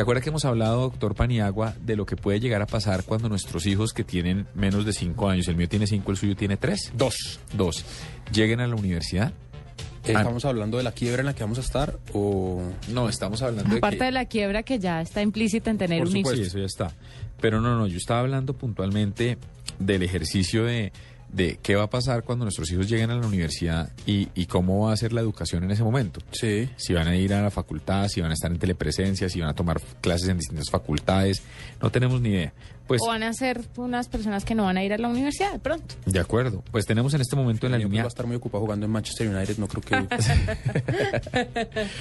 ¿Se acuerda que hemos hablado, doctor Paniagua, de lo que puede llegar a pasar cuando nuestros hijos que tienen menos de cinco años, el mío tiene cinco, el suyo tiene tres? Dos. Dos. ¿Lleguen a la universidad? ¿Estamos hablando de la quiebra en la que vamos a estar o...? No, estamos hablando de Aparte que... de la quiebra que ya está implícita en tener Por un hijo. sí, eso ya está. Pero no, no, yo estaba hablando puntualmente del ejercicio de, de qué va a pasar cuando nuestros hijos lleguen a la universidad y, y cómo va a ser la educación en ese momento. Sí. Si van a ir a la facultad, si van a estar en telepresencia, si van a tomar clases en distintas facultades, no tenemos ni idea. Pues, O van a ser unas personas que no van a ir a la universidad de pronto. de acuerdo. Pues tenemos en este momento en la Mi hijo línea va a estar muy ocupado jugando en Manchester United, no creo que...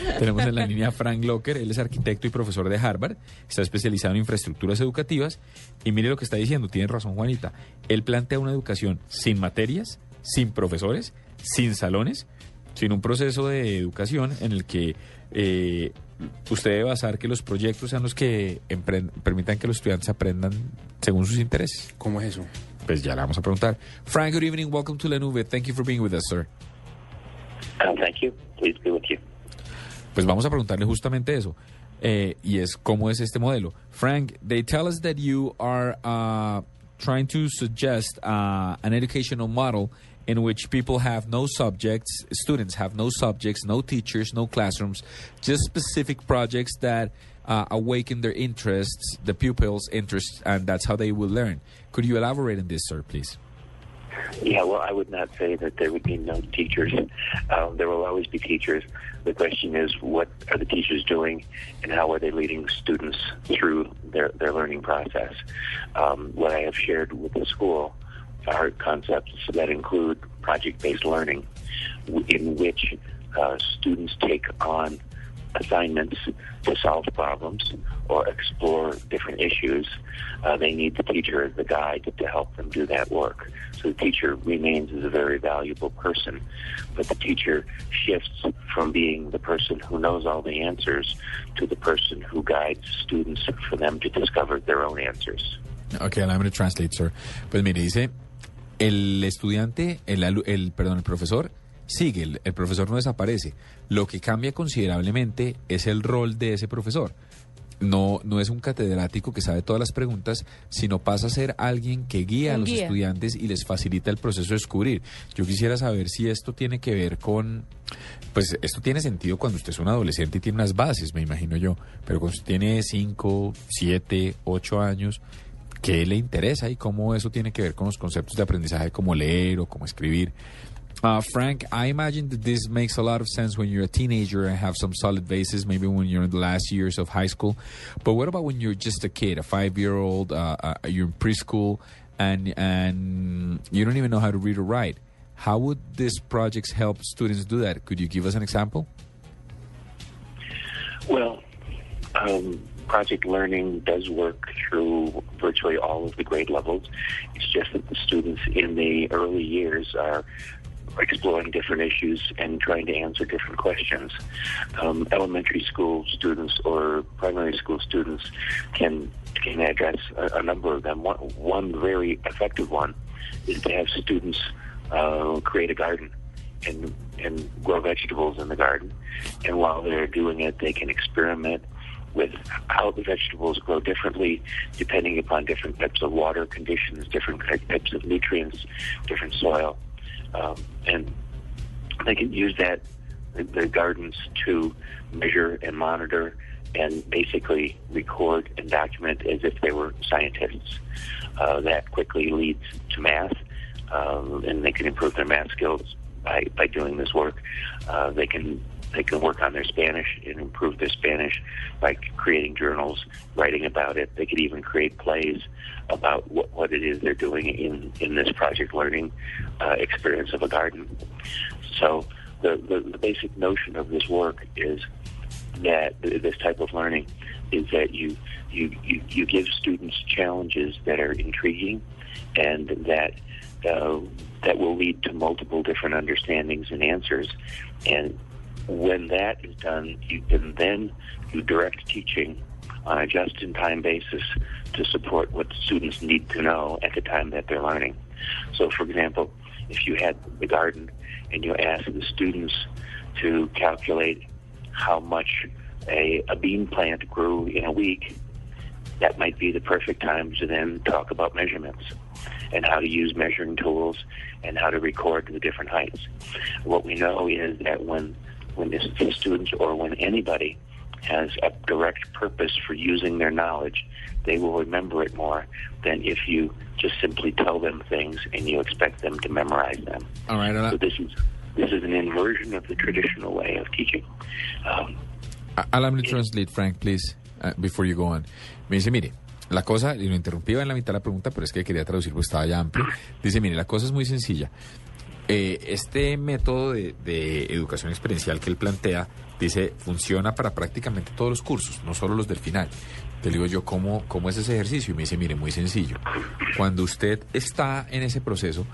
Tenemos en la línea a Frank Locker, él es arquitecto y profesor de Harvard, está especializado en infraestructuras educativas y mire lo que está diciendo, tiene razón Juanita, él plantea una educación sin materias, sin profesores, sin salones, sin un proceso de educación en el que eh, usted debe basar que los proyectos sean los que permitan que los estudiantes aprendan según sus intereses. ¿Cómo es eso? Pues ya le vamos a preguntar. Frank, good evening, welcome to La Nube, thank you for being with us, sir. Um, thank you. Please be with you. Pues vamos a preguntarle justamente eso. Eh, y es cómo es este modelo. Frank, they tell us that you are uh, trying to suggest uh, an educational model in which people have no subjects, students have no subjects, no teachers, no classrooms, just specific projects that uh, awaken their interests, the pupils' interests, and that's how they will learn. Could you elaborate on this, sir, please? Yeah, well, I would not say that there would be no teachers. Um, there will always be teachers. The question is, what are the teachers doing, and how are they leading students through their, their learning process? Um, what I have shared with the school are concepts that include project-based learning, in which uh, students take on assignments to solve problems or explore different issues, uh, they need the teacher as the guide to help them do that work. So the teacher remains as a very valuable person, but the teacher shifts from being the person who knows all the answers to the person who guides students for them to discover their own answers. Okay, and I'm going to translate, sir. Pues mire, dice, el estudiante, el, el perdón, el profesor sigue, el, el profesor no desaparece. Lo que cambia considerablemente es el rol de ese profesor. No, no es un catedrático que sabe todas las preguntas, sino pasa a ser alguien que guía a los guía. estudiantes y les facilita el proceso de descubrir. Yo quisiera saber si esto tiene que ver con, pues esto tiene sentido cuando usted es un adolescente y tiene unas bases, me imagino yo, pero cuando usted tiene 5, 7, 8 años, ¿qué le interesa y cómo eso tiene que ver con los conceptos de aprendizaje como leer o como escribir? Uh, Frank, I imagine that this makes a lot of sense when you're a teenager and have some solid bases, maybe when you're in the last years of high school. But what about when you're just a kid, a five-year-old, uh, uh, you're in preschool, and and you don't even know how to read or write? How would these projects help students do that? Could you give us an example? Well, um, project learning does work through virtually all of the grade levels. It's just that the students in the early years are exploring different issues and trying to answer different questions. Um, elementary school students or primary school students can can address a, a number of them. One, one very effective one is to have students uh, create a garden and and grow vegetables in the garden. And while they're doing it, they can experiment with how the vegetables grow differently depending upon different types of water conditions, different types of nutrients, different soil, um, and they can use that the, gardens to measure and monitor and basically record and document as if they were scientists. Uh, that quickly leads to math, um, and they can improve their math skills by, by doing this work. Uh, they can they can work on their Spanish and improve their Spanish by creating journals, writing about it. They could even create plays about what, what it is they're doing in, in this project learning uh, experience of a garden. So the, the, the basic notion of this work is that this type of learning is that you, you, you, you give students challenges that are intriguing and that uh, that will lead to multiple different understandings and answers. And when that is done, you can then do direct teaching on a just-in-time basis to support what students need to know at the time that they're learning. So, for example, if you had the garden and you asked the students to calculate how much a, a bean plant grew in a week, that might be the perfect time to then talk about measurements and how to use measuring tools and how to record the different heights. What we know is that when when students or when anybody has a direct purpose for using their knowledge, they will remember it more than if you just simply tell them things and you expect them to memorize them. All right, ahora, So this is this is an inversion of the traditional way of teaching. Um, allow me to translate, Frank, please, uh, before you go on. Me dice, mire, la cosa, y lo interrumpí en la mitad de la pregunta, pero es que quería traducir porque estaba ya amplio. Dice, mire, la cosa es muy sencilla. Eh, este método de, educación experiencial que él plantea, dice, funciona para prácticamente todos los cursos, no solo los del final. Te digo yo, ¿cómo, ¿cómo es ese ejercicio? Y me dice, mire, muy sencillo. Cuando usted está en ese proceso,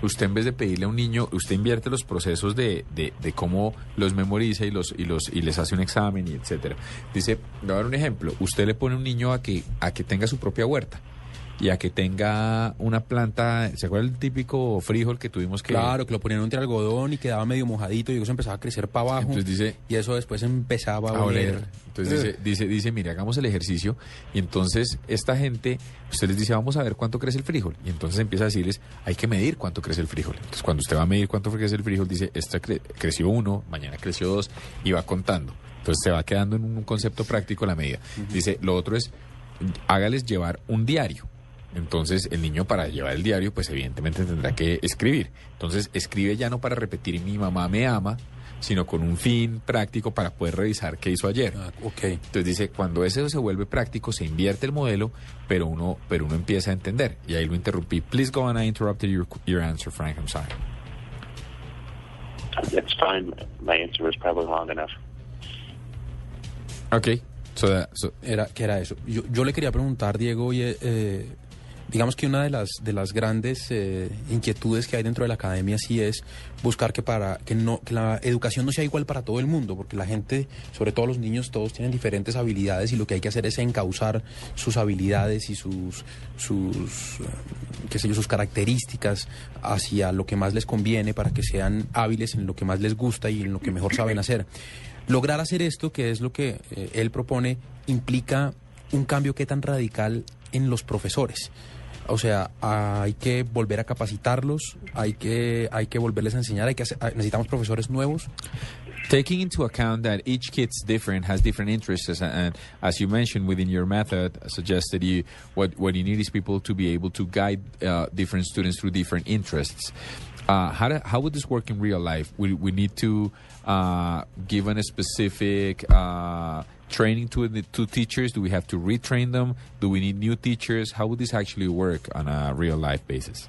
usted en vez de pedirle a un niño, usted invierte los procesos de, de, de cómo los memoriza y los y los y les hace un examen y etcétera. Dice, voy a dar un ejemplo. Usted le pone a un niño a que a que tenga su propia huerta y a que tenga una planta. ¿Se acuerda el típico frijol que tuvimos que Claro, que lo ponían entre algodón y quedaba medio mojadito y eso empezaba a crecer para abajo. Entonces dice- y eso después empezaba a, a oler. oler. Entonces dice, dice, dice, mire, hagamos el ejercicio. Y entonces esta gente, usted les dice, vamos a ver cuánto crece el frijol. Y entonces empieza a decirles, hay que medir cuánto crece el frijol. Entonces cuando usted va a medir cuánto crece el frijol, dice, esta cre- creció uno, mañana creció dos, y va contando. Entonces se va quedando en un concepto práctico la medida. Dice, lo otro es, hágales llevar un diario. Entonces el niño para llevar el diario, pues evidentemente tendrá que escribir. Entonces escribe ya no para repetir mi mamá me ama, sino con un fin práctico para poder revisar qué hizo ayer. Ah, ok. Entonces dice, cuando eso se vuelve práctico, se invierte el modelo, pero uno, pero uno empieza a entender. Y ahí lo interrumpí. Please go on, I interrupted your, your answer, Frank, I'm sorry. that's fine. My answer was probably long enough. Okay. So, that, so Era, ¿Qué era eso? Yo, yo le quería preguntar, Diego, y, eh, digamos que una de las, de las grandes eh, inquietudes que hay dentro de la academia sí es buscar que, para, que, no, que la educación no sea igual para todo el mundo, porque la gente, sobre todo los niños, todos tienen diferentes habilidades y lo que hay que hacer es encauzar sus habilidades y sus, sus, qué sé yo, sus características hacia lo que más les conviene para que sean hábiles en lo que más les gusta y en lo que mejor saben hacer. Lograr hacer esto, que es lo que eh, él propone, implica un cambio que tan radical en los profesores. O sea, hay que volver a capacitarlos, hay que, hay que volverles a enseñar, hay que hacer- necesitamos profesores nuevos. taking into account that each kid's different, has different interests, and as you mentioned within your method, suggested you what what you need is people to be able to guide uh, different students through different interests. Uh, how, how would this work in real life? We, we need to uh, give a specific uh, training to the to teachers. Do we have to retrain them? Do we need new teachers? How would this actually work on a real life basis?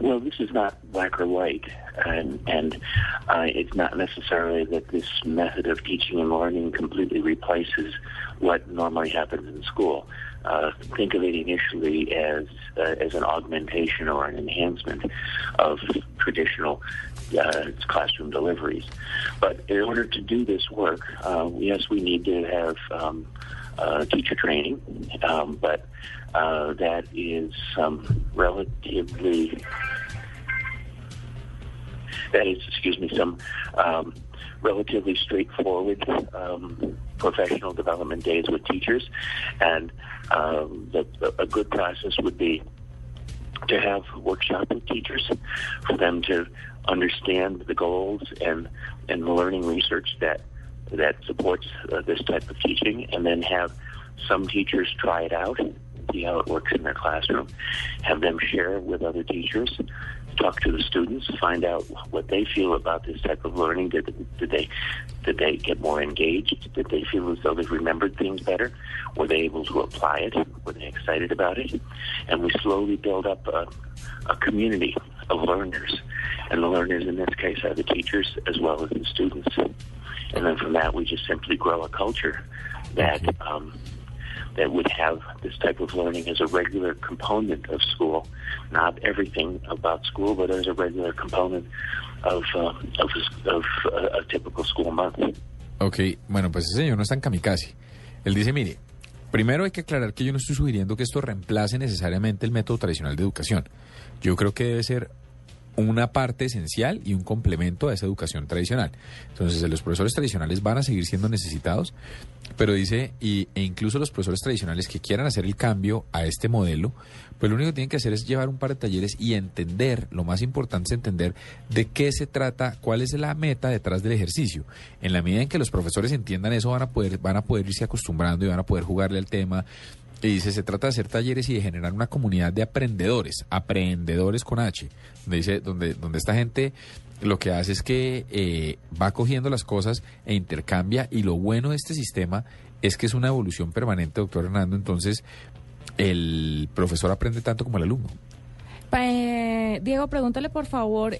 Well, this is not black or white, and and uh, it's not necessarily that this method of teaching and learning completely replaces what normally happens in school. Uh, think of it initially as uh, as an augmentation or an enhancement of traditional uh, classroom deliveries. But in order to do this work, uh, yes, we need to have um, uh, teacher training, um, but uh, that is um, relatively that is, excuse me, some um, relatively straightforward um, professional development days with teachers, and um, the, a good process would be to have workshops with teachers for them to understand the goals and and the learning research that that supports uh, this type of teaching, and then have some teachers try it out, see how it works in their classroom, have them share with other teachers, talk to the students, find out what they feel about this type of learning. Did, did they did they get more engaged? Did they feel as though they remembered things better? Were they able to apply it? Were they excited about it? And we slowly build up a, a community of learners. And the learners in this case are the teachers as well as the students. And then from that, we just simply grow a culture that um, that would have this type of learning as a regular component of school, not everything about school, but as a regular component of uh, of, of uh, a typical school month. Ok, bueno, pues ese señor no es tan kamikaze. Él dice, mire, primero hay que aclarar que yo no estoy sugiriendo que esto reemplace necesariamente el método tradicional de educación. Yo creo que debe ser una parte esencial y un complemento a esa educación tradicional. Entonces, los profesores tradicionales van a seguir siendo necesitados, pero dice, y, e incluso los profesores tradicionales que quieran hacer el cambio a este modelo, pues lo único que tienen que hacer es llevar un par de talleres y entender, lo más importante es entender de qué se trata, cuál es la meta detrás del ejercicio. En la medida en que los profesores entiendan eso, van a poder, van a poder irse acostumbrando y van a poder jugarle al tema. Y dice, se trata de hacer talleres y de generar una comunidad de aprendedores, aprendedores con H, donde dice, donde, donde esta gente lo que hace es que eh, va cogiendo las cosas e intercambia. Y lo bueno de este sistema es que es una evolución permanente, doctor Hernando, entonces el profesor aprende tanto como el alumno. Eh, Diego, pregúntale por favor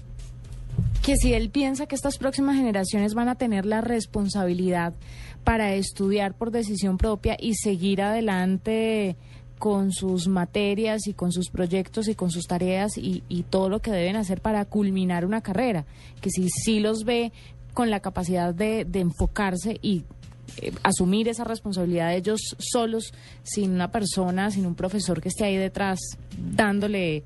que si él piensa que estas próximas generaciones van a tener la responsabilidad para estudiar por decisión propia y seguir adelante con sus materias y con sus proyectos y con sus tareas y, todo lo que deben hacer para culminar una carrera, que si sí los ve con la capacidad de, enfocarse y eh, asumir esa responsabilidad de ellos solos, sin una persona, sin un profesor que esté ahí detrás dándole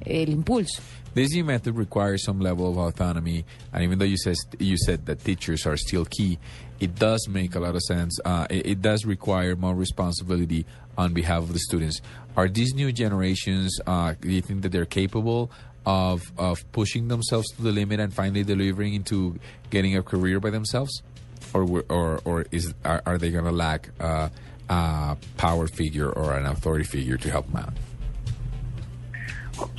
el impulso. This new method requires some level of autonomy, and even though you said you said that teachers are still key, it does make a lot of sense. Uh, it, it, does require more responsibility on behalf of the students. Are these new generations? Uh, do you think that they're capable of of pushing themselves to the limit and finally delivering into getting a career by themselves, or or or is are, are they going to lack uh, a power figure or an authority figure to help them out?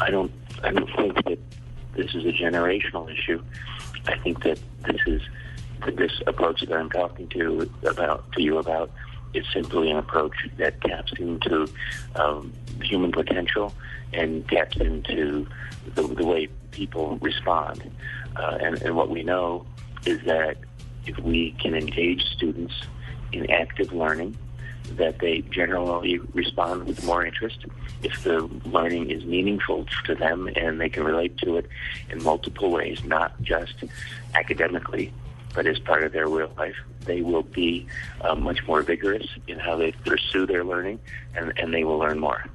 I don't I don't think that this is a generational issue. I think that this is that this approach that I'm talking to about to you about is simply an approach that taps into um, human potential and taps into the, the way people respond. Uh, and, and what we know is that if we can engage students in active learning, that they generally respond with more interest. If the learning is meaningful to them and they can relate to it in multiple ways, not just academically, but as part of their real life, they will be uh, much more vigorous in how they pursue their learning, and, and they will learn more.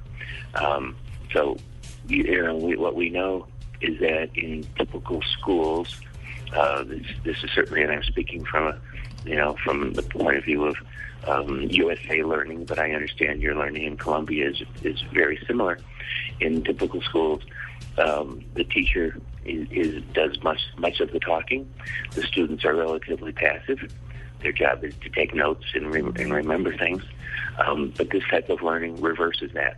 Um, so, you know, we, what we know is that in typical schools, uh, this, this is certainly, and I'm speaking from a, you know, from the point of view of um, USA learning, but I understand your learning in Colombia is is very similar. In typical schools, um, the teacher is, is does much much of the talking. The students are relatively passive. Their job is to take notes and, re- and remember things. Um, but this type of learning reverses that.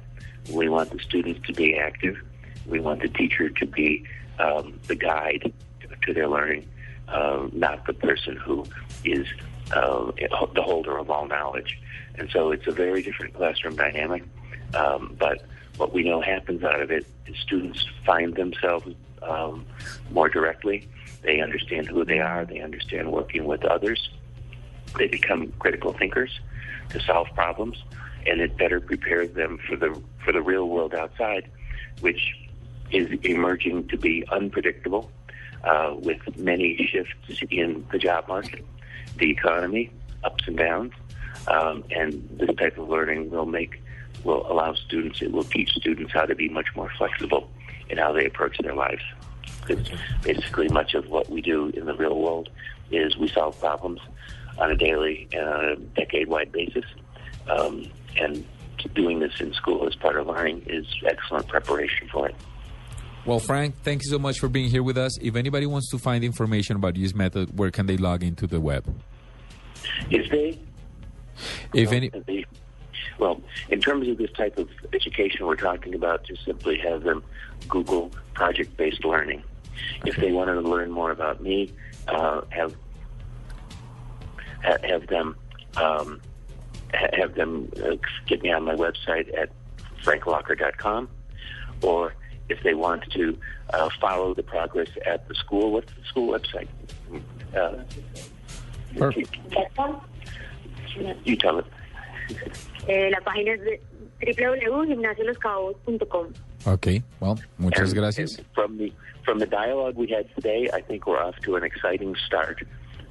We want the students to be active. We want the teacher to be um, the guide to their learning, uh, not the person who is uh, the holder of all knowledge. And so it's a very different classroom dynamic. Um, but what we know happens out of it is students find themselves um, more directly. They understand who they are. They understand working with others. They become critical thinkers to solve problems, and it better prepares them for the for the real world outside, which is emerging to be unpredictable, uh, with many shifts in the job market the economy, ups and downs, um, and this type of learning will make will allow students it will teach students how to be much more flexible in how they approach their lives. Because basically, much of what we do in the real world is we solve problems on a daily and on a decade-wide basis, um, and doing this in school as part of learning is excellent preparation for it. Well, Frank, thank you so much for being here with us. If anybody wants to find information about this method, where can they log into the web? If they, if any, they, well, in terms of this type of education we're talking about, just simply have them Google project-based learning. Okay. If they wanted to learn more about me, uh, have have them um, have them uh, get me on my website at franklocker.com or if they want to uh, follow the progress at the school. What's the school website? Uh, you tell it. Eh, la página es www.gimnasioloscabos.com. Okay, well, muchas and, gracias. And from the from the dialogue we had today, I think we're off to an exciting start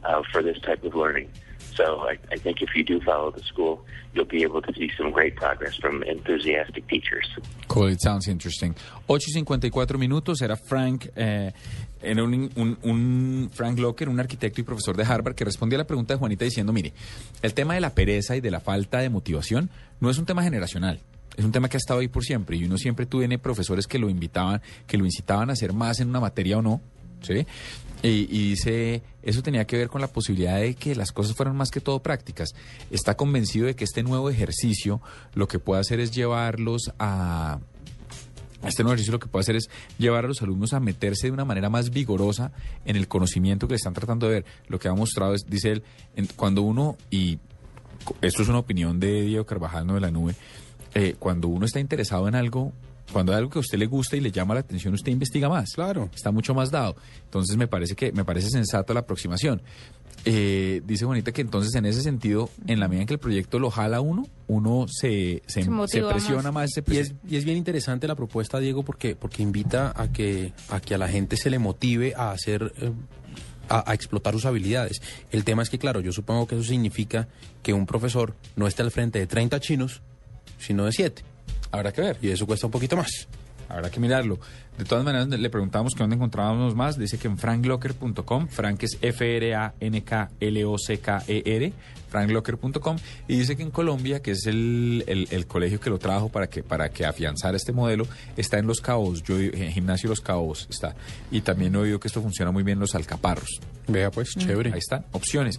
uh, for this type of learning. So I, I think if you do follow the school, you'll be able to see some great progress from enthusiastic teachers. Cool, it sounds interesting. 8 y 54 minutos, era Frank, eh, era un, un- un Frank Locker, un arquitecto y profesor de Harvard, que respondía a la pregunta de Juanita diciendo, mire, el tema de la pereza y de la falta de motivación no es un tema generacional. Es un tema que ha estado ahí por siempre y uno siempre tiene profesores que lo invitaban, que lo incitaban a hacer más en una materia o no, ¿sí? Y, dice, eso tenía que ver con la posibilidad de que las cosas fueran más que todo prácticas. Está convencido de que este nuevo ejercicio lo que puede hacer es llevarlos a, este nuevo ejercicio lo que puede hacer es llevar a los alumnos a meterse de una manera más vigorosa en el conocimiento que le están tratando de ver. Lo que ha mostrado es, dice él, cuando uno, y esto es una opinión de Diego Carvajal, no de la nube, eh, cuando uno está interesado en algo, cuando hay algo que a usted le gusta y le llama la atención, usted investiga más. Claro. Está mucho más dado. Entonces me parece que me parece sensata la aproximación. Eh, dice Juanita que entonces en ese sentido, en la medida en que el proyecto lo jala uno, uno se, se, Se se motiva presiona más. se Y presi- es, y es bien interesante la propuesta, Diego, porque, porque invita a que, a que a la gente se le motive a hacer, eh, a, a explotar sus habilidades. El tema es que, claro, yo supongo que eso significa que un profesor no esté al frente de 30 chinos, sino de 7. Habrá que ver. Y eso cuesta un poquito más. Habrá que mirarlo. De todas maneras, le preguntamos que dónde encontrábamos más. Dice que en franklocker.com. Frank es F-R-A-N-K-L-O-C-K-E-R. franklocker.com. Y dice que en Colombia, que es el, el- el colegio que lo trajo para que, para que afianzara este modelo, está en Los Cabos. Yo, en Gimnasio Los Cabos está. Y también he oído que esto funciona muy bien en los alcaparros. Vea, pues, chévere. Ahí están, opciones.